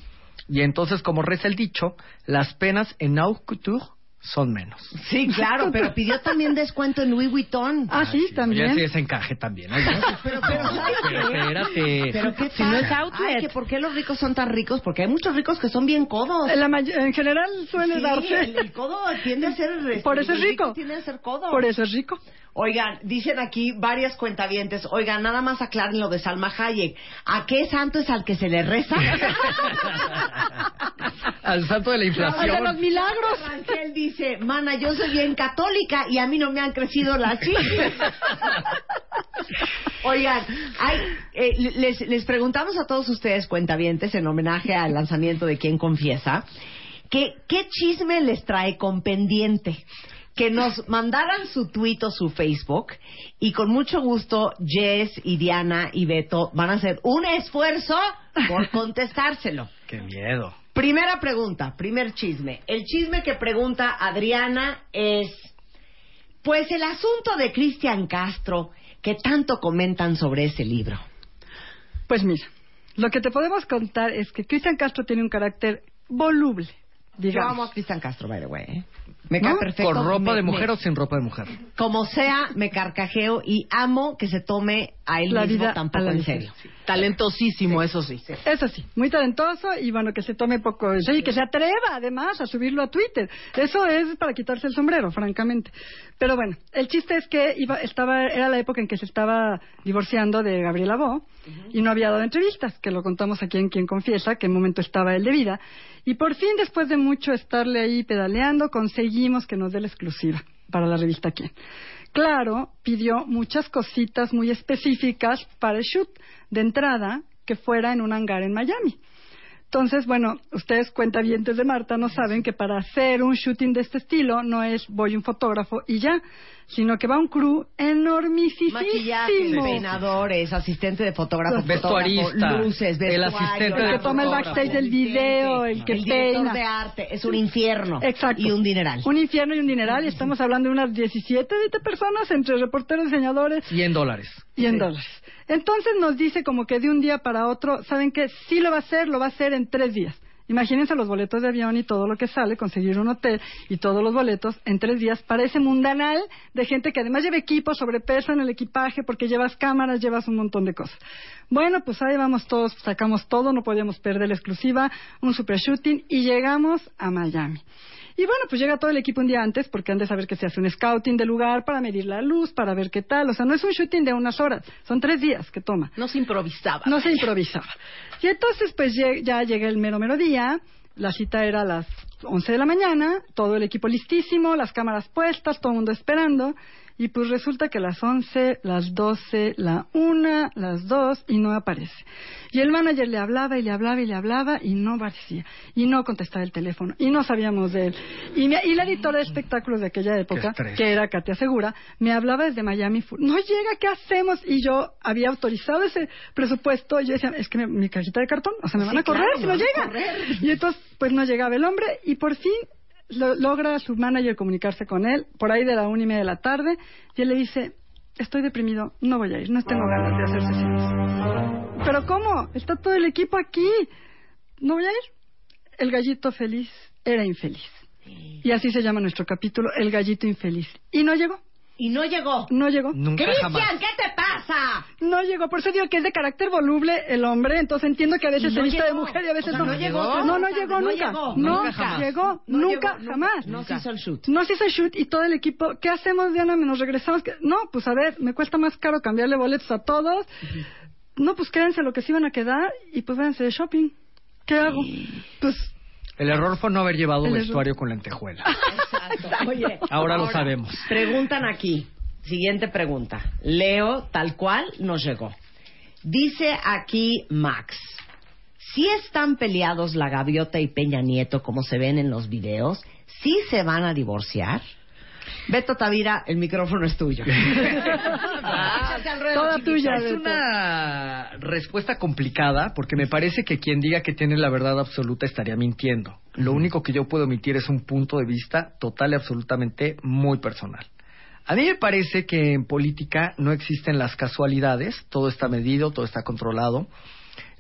Y entonces, como reza el dicho, las penas en haute couture son menos. Sí, claro, pero pidió también descuento en Louis Vuitton. Ah, sí, Ya también. sí ese encaje también. oye. Pero, pero, ¿sabes Pero qué? espérate. Pero qué Si no es pasa? outlet. Ay, que ¿por qué los ricos son tan ricos? Porque hay muchos ricos que son bien codos. En, la may- en general suele Sí, darse. el, el codo tiende a ser... este, Por eso es rico. Tiende a ser codo. Por eso es rico. Oigan, dicen aquí varias cuentavientes. Oigan, nada más aclaren lo de Salma Hayek. ¿A qué santo es al que se le reza? Al santo de la sea, los inflación. milagros. Rangel dice, mana, yo soy bien católica y a mí no me han crecido las chichis. Oigan, hay, eh, les, les preguntamos a todos ustedes, cuentavientes, en homenaje al lanzamiento de Quién Confiesa, que, ¿qué chisme les trae con pendiente? Que nos mandaran su tweet o su Facebook y con mucho gusto Jess y Diana y Beto van a hacer un esfuerzo por contestárselo. Qué miedo. Primera pregunta, primer chisme. El chisme que pregunta Adriana es, pues el asunto de Cristian Castro, que tanto comentan sobre ese libro. Pues mira, lo que te podemos contar es que Cristian Castro tiene un carácter voluble, Yo amo a Cristian Castro, by the way. Me ¿No? perfecto. ¿Con ropa Me- de mujer me- o sin ropa de mujer? Como sea, me carcajeo y amo que se tome a él La mismo vida tampoco en serio. Talentosísimo, eso sí. Eso sí, muy talentoso y bueno, que se tome poco eso y que se atreva además a subirlo a Twitter. Eso es para quitarse el sombrero, francamente. Pero bueno, el chiste es que iba, estaba, era la época en que se estaba divorciando de Gabriela Bo y no había dado entrevistas, que lo contamos aquí en Quien Confiesa, que en momento estaba él de vida. Y por fin, después de mucho estarle ahí pedaleando, conseguimos que nos dé la exclusiva para la revista Quién. Claro, pidió muchas cositas muy específicas para el shoot de entrada que fuera en un hangar en Miami. Entonces, bueno, ustedes cuentavientes de Marta no saben que para hacer un shooting de este estilo no es voy un fotógrafo y ya, sino que va un crew enormisísimo. Maquillaje, peinadores, asistente de fotógrafo, Vestuarista, fotógrafo, luces, el asistente El de que toma el backstage del video, el que el peina. de arte. Es un infierno. Exacto. Y un dineral. Un infierno y un dineral. Y estamos hablando de unas 17, 20 personas entre reporteros, diseñadores 100 dólares. y en dólares. Entonces nos dice como que de un día para otro, ¿saben qué? Sí lo va a hacer, lo va a hacer en tres días. Imagínense los boletos de avión y todo lo que sale, conseguir un hotel y todos los boletos en tres días para ese mundanal de gente que además lleva equipo, sobrepeso en el equipaje, porque llevas cámaras, llevas un montón de cosas. Bueno, pues ahí vamos todos, sacamos todo, no podíamos perder la exclusiva, un super shooting y llegamos a Miami. Y bueno, pues llega todo el equipo un día antes porque han de saber que se hace un scouting del lugar para medir la luz, para ver qué tal. O sea, no es un shooting de unas horas, son tres días que toma. No se improvisaba. No se improvisaba. Y entonces, pues ya llega el mero mero día. La cita era a las 11 de la mañana, todo el equipo listísimo, las cámaras puestas, todo el mundo esperando. Y pues resulta que las 11, las 12, la 1, las 2 y no aparece. Y el manager le hablaba y le hablaba y le hablaba y no aparecía. Y no contestaba el teléfono. Y no sabíamos de él. Y, me- y la editora de espectáculos de aquella época, que era Katia Segura, me hablaba desde Miami. No llega, ¿qué hacemos? Y yo había autorizado ese presupuesto. Y yo decía, es que me- mi cajita de cartón, o sea, me Sí, van a correr claro, si no llega. correr. Y entonces, pues no llegaba el hombre. Y por fin lo- logra su manager comunicarse con él, por ahí de la una y media de la tarde. Y él le dice, estoy deprimido, no voy a ir, no tengo ganas de hacer sesiones. Pero ¿cómo? Está todo el equipo aquí. No voy a ir. El gallito feliz era infeliz. Y así se llama nuestro capítulo, El gallito infeliz. Y no llegó, Y no llegó. no llegó. Nunca Cristian, jamás. ¿qué te pasa? No llegó, por eso digo que es de carácter voluble el hombre, entonces entiendo que a veces no se viste de mujer y a veces O sea, no. no llegó. No, no llegó No nunca. llegó. No, Nunca jamás. llegó, nunca, jamás. No se hizo el shoot. No se hizo el shoot y todo el equipo, ¿qué hacemos, Diana? ¿Nos regresamos? ¿Qué? No, pues a ver, me cuesta más caro cambiarle boletos a todos. No, pues quédense lo que se iban a quedar y pues váyanse de shopping. ¿Qué hago? Pues El error fue no haber llevado El error. vestuario con lentejuela. Exacto. Oye, Ahora lo sabemos. Preguntan aquí. Siguiente pregunta. Leo, tal cual, nos llegó. Dice aquí Max. Si están peleados la gaviota y Peña Nieto, como se ven en los videos, ¿sí se van a divorciar? Beto Tavira, el micrófono es tuyo. Ruedo, Toda tuya, Es una respuesta complicada porque me parece que quien diga que tiene la verdad absoluta estaría mintiendo. Lo único que yo puedo emitir es un punto de vista total y absolutamente muy personal. A mí me parece que en política no existen las casualidades, todo está medido, todo está controlado.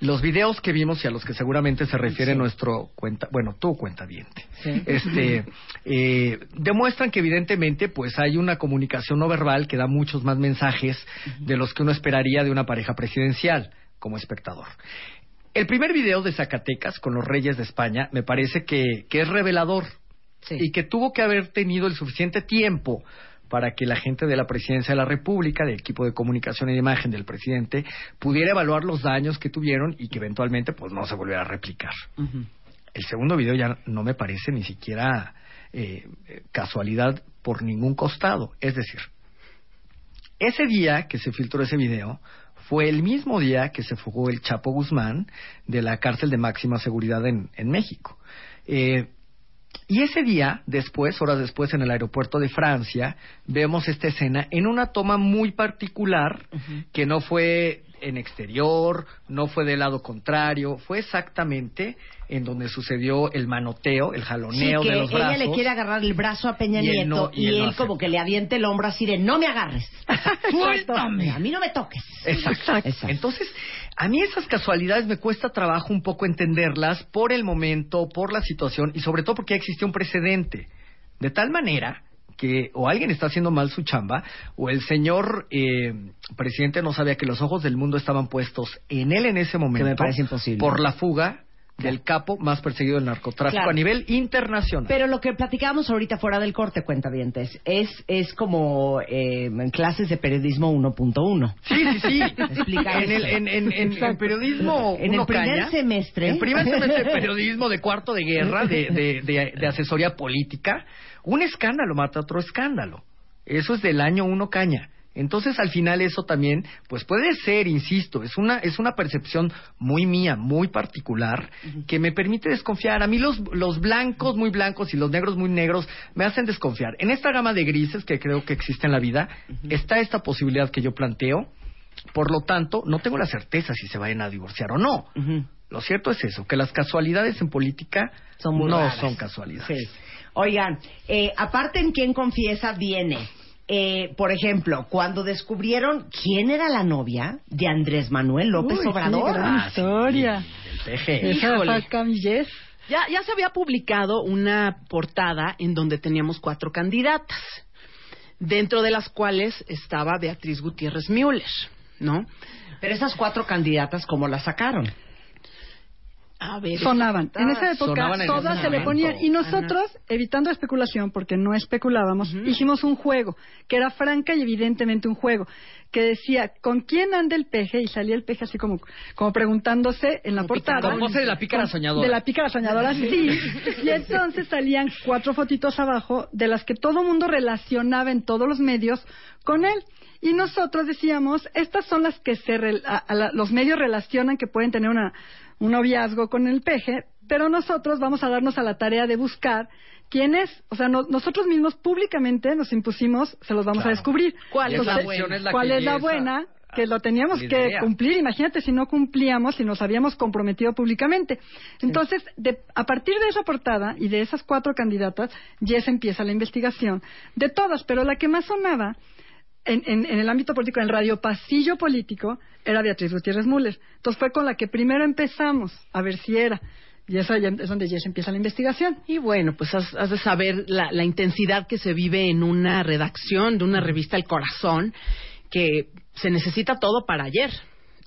Los videos que vimos y a los que seguramente se refiere Sí. nuestro cuenta, bueno, tu cuenta diente, Sí. este, eh, demuestran que evidentemente pues hay una comunicación no verbal que da muchos más mensajes de los que uno esperaría de una pareja presidencial como espectador. El primer video de Zacatecas con los reyes de España me parece que, que es revelador Sí. y que tuvo que haber tenido el suficiente tiempo para que la gente de la presidencia de la República, del equipo de comunicación y de imagen del presidente, pudiera evaluar los daños que tuvieron y que eventualmente pues no se volviera a replicar. El segundo video ya no me parece ni siquiera eh, casualidad por ningún costado. Es decir, Ese día que se filtró ese video fue el mismo día que se fugó el Chapo Guzmán de la cárcel de máxima seguridad en, en México. Eh, y ese día, después, horas después, en el aeropuerto de Francia, vemos esta escena en una toma muy particular que no fue en exterior, no fue del lado contrario, fue exactamente en donde sucedió el manoteo, el jaloneo sí, que de los brazos. ella le quiere agarrar el brazo a Peña Y él Nieto no- y, y él él, no acepta. como que le avienta el hombro así de no me agarres. Suéltame. A mí no me toques. Exacto. Exacto. Entonces, a mí esas casualidades me cuesta trabajo un poco entenderlas por el momento, por la situación y sobre todo porque ya existía un precedente. De tal manera que o alguien está haciendo mal su chamba o el señor eh, presidente no sabía que los ojos del mundo estaban puestos en él en ese momento me parece imposible. por la fuga del capo más perseguido del narcotráfico Claro. a nivel internacional. Pero lo que platicábamos ahorita fuera del corte, cuenta es, es como eh, en clases de periodismo 1.1. Sí, sí, sí. Explica en, el, en, en, en- en periodismo. En el primer caña. semestre. En primer semestre de periodismo de cuarto de guerra, de, de, de, de asesoría política, un escándalo mata otro escándalo. Eso es del año uno caña. Entonces, al final, eso también, pues puede ser, insisto, es una, es una percepción muy mía, muy particular, que me permite desconfiar. A mí los, los blancos muy blancos y los negros muy negros me hacen desconfiar. En esta gama de grises que creo que existe en la vida, está esta posibilidad que yo planteo. Por lo tanto, no tengo la certeza si se vayan a divorciar o no. Lo cierto es eso, que las casualidades en política Son no raras. son casualidades. Sí. Oigan, eh, aparte en quién confiesa viene. Eh, por ejemplo, cuando descubrieron quién era la novia de Andrés Manuel López Uy, Obrador. gran Ah, sí, historia. PG. Camillés. Ya, ya se había publicado una portada en donde teníamos cuatro candidatas, dentro de las cuales estaba Beatriz Gutiérrez Müller, ¿no? Pero esas cuatro candidatas, ¿cómo las sacaron? A ver, sonaban. En esa época en todas se le ponían. Y nosotros, evitando la especulación, porque no especulábamos, hicimos un juego, que era franca y evidentemente un juego, que decía, ¿con quién anda el peje? Y salía el peje así como, como preguntándose en la Como portada. de la pícara soñadora. De la pícara soñadora, sí. Y entonces salían cuatro fotitos abajo de las que todo mundo relacionaba en todos los medios con él. Y nosotros decíamos, estas son las que se a- a la- los medios relacionan que pueden tener una, un noviazgo con el peje, pero nosotros vamos a darnos a la tarea de buscar quién es. O sea, no- nosotros mismos públicamente nos impusimos, se los vamos Claro. a descubrir. ¿Cuál es la buena? Es la ¿Cuál que es la buena? Que lo teníamos que cumplir. Imagínate si no cumplíamos, si nos habíamos comprometido públicamente. Entonces, de- a partir de esa portada y de esas cuatro candidatas, ya se empieza la investigación de todas, pero la que más sonaba en, en- el ámbito político, en radio pasillo político, era Beatriz Gutiérrez Müller. Entonces fue con la que primero empezamos a ver si era. Y esa es donde ya se empieza la investigación. Y bueno, pues has, has de saber la, la intensidad que se vive en una redacción de una revista El Corazón, que se necesita todo para ayer.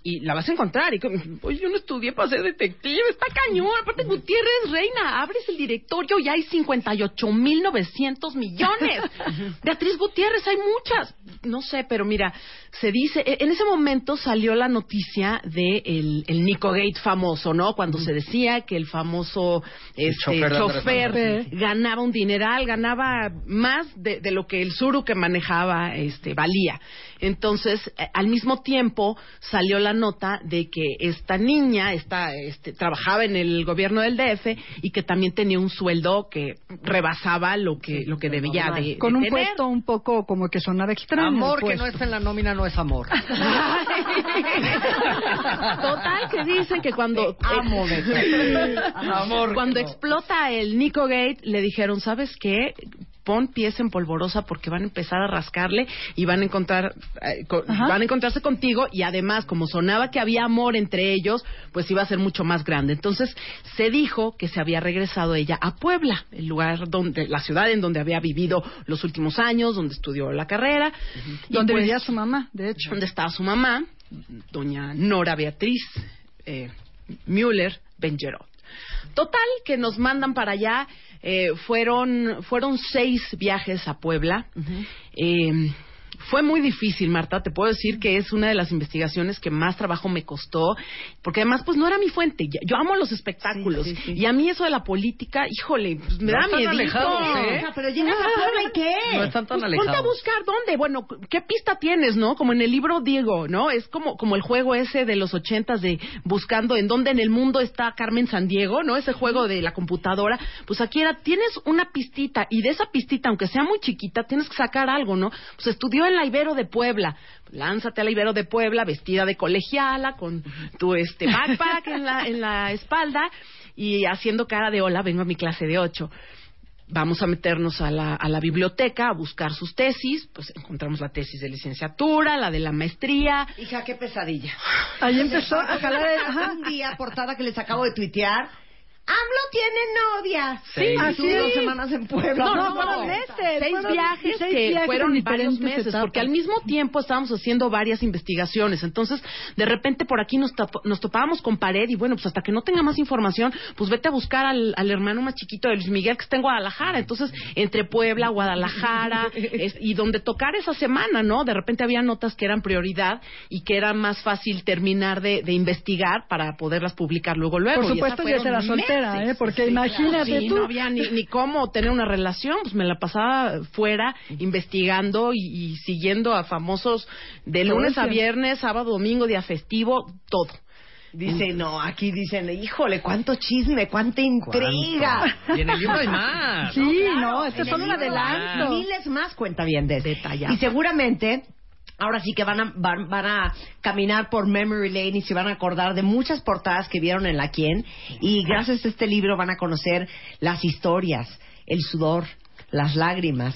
Y la vas a encontrar. Y, oye, yo no estudié para ser detective, está cañón. Aparte, Gutiérrez, reina, abres el directorio y hay 58.900 millones. Beatriz Gutiérrez, hay muchas. No sé, pero mira, se dice, e- en ese momento salió la noticia de el, el Nico Gate famoso, ¿no? Cuando se decía que el famoso este, chofer ganaba un dineral, ganaba más de, de lo que el suru que manejaba este, valía. Entonces, eh, al mismo tiempo salió la nota de que esta niña esta, este, trabajaba en el gobierno del DF y que también tenía un sueldo que rebasaba lo que, lo que debía normal. de, Con de un tener. puesto un poco como que sonaba extraño. Amor que no puesto. está en la nómina no es amor. Total, que dicen que cuando... amo, Beto. Amor. Cuando no. explota el Nico Gate, le dijeron, ¿sabes qué? Pon pies en polvorosa porque van a empezar a rascarle y van a encontrar, eh, van a encontrarse contigo y además, como sonaba que había amor entre ellos, pues iba a ser mucho más grande. Entonces, se dijo que se había regresado ella a Puebla, el lugar donde, la ciudad en donde había vivido los últimos años, donde estudió la carrera. Donde pues, vivía su mamá, de hecho. donde estaba su mamá, doña Nora Beatriz eh, Müller Benjerot. Total, que nos mandan para allá. eh, fueron, fueron seis viajes a Puebla. Eh, Fue muy difícil, Marta. Te puedo decir que es una de las investigaciones que más trabajo me costó, porque además, pues no era mi fuente. Ya- Yo amo los espectáculos Sí, sí, sí. y a mí eso de la política, híjole, pues, me No da están miedo. alejados, ¿eh? Pero llegas a Puebla y qué? No están tan Pues ponte a alejados. buscar dónde. Bueno, ¿qué pista tienes, no? Como en el libro Diego, ¿no? Es como, como el juego ese de los ochentas de buscando en dónde en el mundo está Carmen Sandiego, ¿no? Ese juego de la computadora. Pues aquí era, tienes una pistita y de esa pistita, aunque sea muy chiquita, tienes que sacar algo, ¿no? Pues estudió en la Ibero de Puebla. Lánzate a la Ibero de Puebla vestida de colegiala con tu este backpack en la, en la espalda y haciendo cara de hola, vengo a mi clase de ocho vamos a meternos a la, a la biblioteca a buscar sus tesis, pues encontramos la tesis de licenciatura, la de la maestría. Hija, qué pesadilla. Ahí empezó a jalar el-. Un día, portada que les acabo de tuitear. AMLO tiene novia. Sí. Y Así tú dos semanas en Puebla. No, no, fueron meses. Seis fueron viajes seis que viajes fueron varios diferentes meses, etapas. porque al mismo tiempo estábamos haciendo varias investigaciones. Entonces, de repente por aquí nos, nos topábamos con pared y bueno, pues hasta que no tenga más información, pues vete a buscar al, al hermano más chiquito de Luis Miguel que está en Guadalajara. Entonces, entre Puebla, Guadalajara es- y donde tocar esa semana, ¿no? De repente había notas que eran prioridad y que era más fácil terminar de, de investigar para poderlas publicar luego luego. Por Y esas supuesto, ya fueron era soltera, meses. ¿eh? Porque imagínate Sí, tú. no había ni, ni cómo tener una relación, pues me la pasaba fuera investigando y, y siguiendo a famosos de lunes a viernes, sábado, domingo, día festivo, todo. Dice, no, aquí dicen, híjole, cuánto chisme, cuánta intriga. Y en el libro hay más. Sí, no, este En es solo el un adelanto. Miles más cuenta bien de Detallado. Y seguramente, ahora sí que van a, van, van a caminar por Memory Lane y se van a acordar de muchas portadas que vieron en la Quien. Y gracias a este libro van a conocer las historias, el sudor, las lágrimas.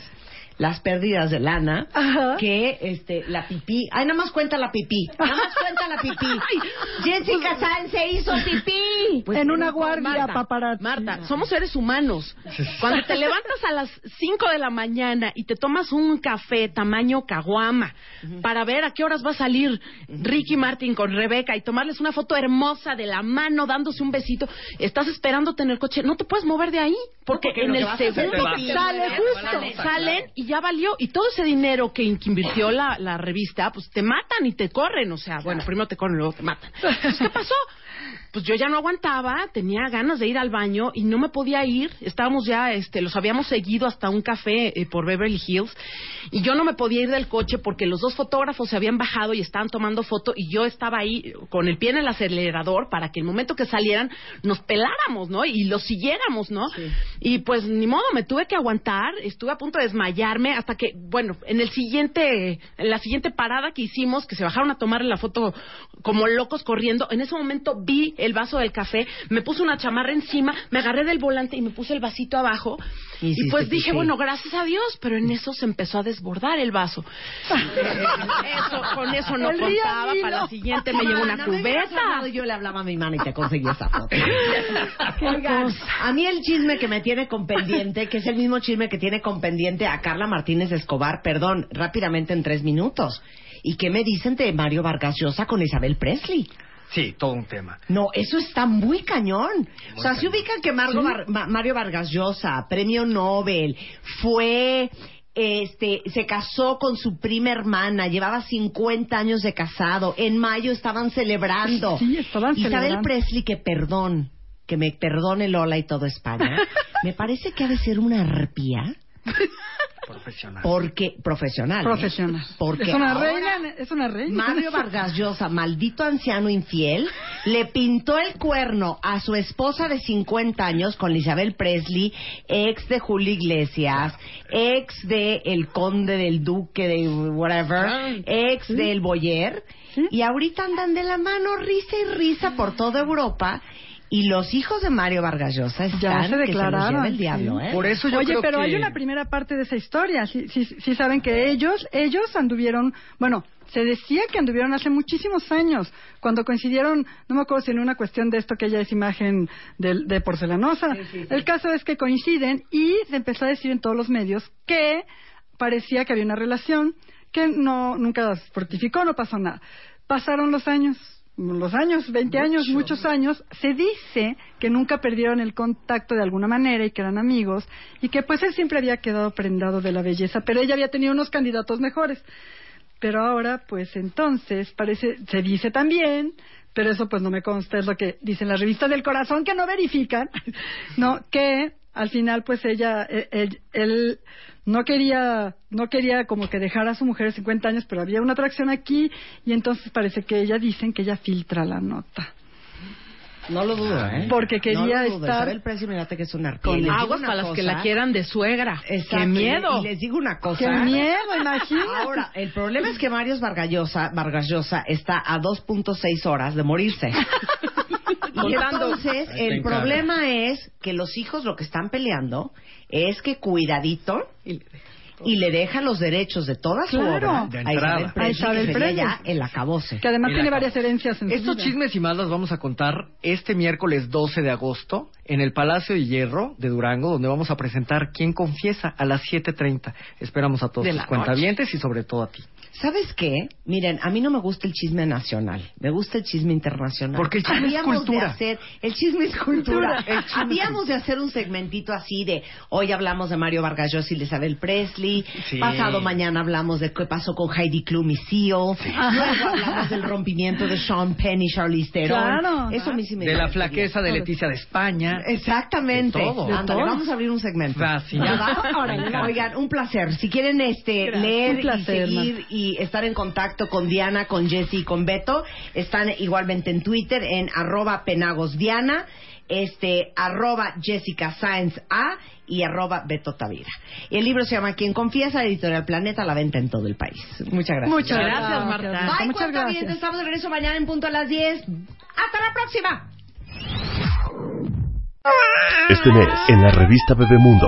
Las pérdidas de lana, Ajá. que este, la pipí. Ay, nada más cuenta la pipí. Nada más cuenta la pipí. Jessica Sáenz se hizo pipí. en una guardia Marta, paparazzi. Marta, somos seres humanos. Cuando te levantas a las 5 de la mañana y te tomas un café tamaño caguama para ver a qué horas va a salir Ricky Martin con Rebeca y tomarles una foto hermosa de la mano dándose un besito, estás esperándote en el coche, no te puedes mover de ahí porque, porque en el segundo sale justo. salen y ya valió y todo ese dinero que, in- que invirtió la, la revista, pues te matan y te corren, o sea, bueno, primero te corren, luego te matan. Entonces, ¿qué pasó? Pues yo ya no aguantaba, tenía ganas de ir al baño y no me podía ir. Estábamos ya, este, los habíamos seguido hasta un café eh, por Beverly Hills y yo no me podía ir del coche porque los dos fotógrafos se habían bajado y estaban tomando foto y yo estaba ahí con el pie en el acelerador para que el momento que salieran nos peláramos, ¿no? Y los siguiéramos, ¿no? Y pues ni modo, me tuve que aguantar, estuve a punto de desmayarme hasta que, bueno, en el siguiente, en la siguiente parada que hicimos, que se bajaron a tomar la foto como locos corriendo, en ese momento vi el vaso del café, me puse una chamarra encima, me agarré del volante y me puse el vasito abajo. Y pues dije, pipí. bueno, gracias a Dios, pero en eso se empezó a desbordar el vaso. Eso, con eso no El contaba, para la siguiente me llevó una No cubeta. Yo le hablaba a mi mano y te conseguí esa foto. Oigan, a mí el chisme que me tiene con pendiente, que es el mismo chisme que tiene con pendiente a Carla Martínez Escobar, perdón, rápidamente en tres minutos. ¿Y qué me dicen de Mario Vargas Llosa con Isabel Presley? Sí, todo un tema. No, eso está muy cañón. o sea, se ubican que Margo Ma- Mario Vargas Llosa, premio Nobel, fue, este, se casó con su prima hermana, llevaba 50 años de casado, en mayo estaban celebrando. Sí, estaban Isabel celebrando. Presley, que perdón, que me perdone Lola y todo España, me parece que ha de ser una arpía. Profesional. Porque, profesional. ¿eh? Profesional. Porque es una ahora- reina, es una reina. Mario Vargas Llosa, maldito anciano infiel, le pintó el cuerno a su esposa de 50 años con Isabel Presley, ex de Julio Iglesias, ex de el conde del duque de whatever, ex del Boyer, y ahorita andan de la mano risa y risa por toda Europa. Y los hijos de Mario Vargas Llosa están Ya se que se los declararon, el diablo, sí. ¿eh? Por eso yo Oye, creo pero que... hay una primera parte de esa historia. Sí, sí, sí saben que ellos, ellos anduvieron, bueno, se decía que anduvieron hace muchísimos años, cuando coincidieron, no me acuerdo si en una cuestión de esto que ella es imagen de, de porcelanosa. El caso es que coinciden y se empezó a decir en todos los medios que parecía que había una relación que no nunca se fructificó, no pasó nada. Pasaron los años, los años, 20 años, muchos años, se dice que nunca perdieron el contacto de alguna manera y que eran amigos y que pues él siempre había quedado prendado de la belleza, pero ella había tenido unos candidatos mejores. Pero ahora, pues entonces, parece, se dice también, pero eso pues no me consta, es lo que dicen las revistas del corazón que no verifican, ¿no? Que al final pues ella, él, él- él no quería, no quería como que dejar a su mujer de 50 años, pero había una atracción aquí y entonces parece que ella dicen que ella filtra la nota. No lo dudo, ¿eh? Porque quería no lo dudo. estar- Isabel Precio, mirate que es un arco. Con aguas para las que cosa- la quieran de suegra. Exacto, ¡Qué miedo! Y les digo una cosa. ¡Qué miedo, imagínate! Ahora, el problema es que Marios Vargallosa, Vargas Llosa está a 2.6 horas de morirse. y Contando. entonces, el problema es que los hijos lo que están peleando es que cuidadito y le deja los derechos de toda su Claro. obra De a entrada. Isabel A Presley, Isabel que sería Presley. ya el acabose. Que además Mira, tiene acá. varias herencias en su Estos vida. chismes y más los vamos a contar este miércoles 12 de agosto en el Palacio de Hierro de Durango, donde vamos a presentar quién confiesa a las 7.30. Esperamos a todos los cuentavientes y sobre todo a ti. ¿Sabes qué? Miren, a mí no me gusta el chisme nacional, me gusta el chisme internacional. Porque el chisme es Habíamos cultura. De hacer, el chisme es cultura. El chisme Habíamos de hacer un segmentito así de, hoy hablamos de Mario Vargas Llosa y de Isabel Presley, Sí. pasado mañana hablamos de qué pasó con Heidi Klum y Seal, luego hablamos del rompimiento de Sean Penn y Charlize Theron. Claro. Eso a mí sí me De la flaqueza de Leticia de España. Exactamente. De todo. De Ándale, todo. vamos a abrir un segmento. Va. Oigan, un placer. Si quieren este Gracias. leer placer, y seguir y estar en contacto con Diana, con Jessy y con Beto, están igualmente en Twitter en arroba penagosdiana, este, arroba Jessica Sáenz A y arroba Beto Tavira. Y el libro se llama Quien Confiesa, Editorial Planeta, a la venta en todo el país. Muchas gracias. Muchas Gracias, Marta. Bye, Muchas gracias. Estamos de regreso mañana en punto a las 10. ¡Hasta la próxima! Este mes, en la revista Bebemundo.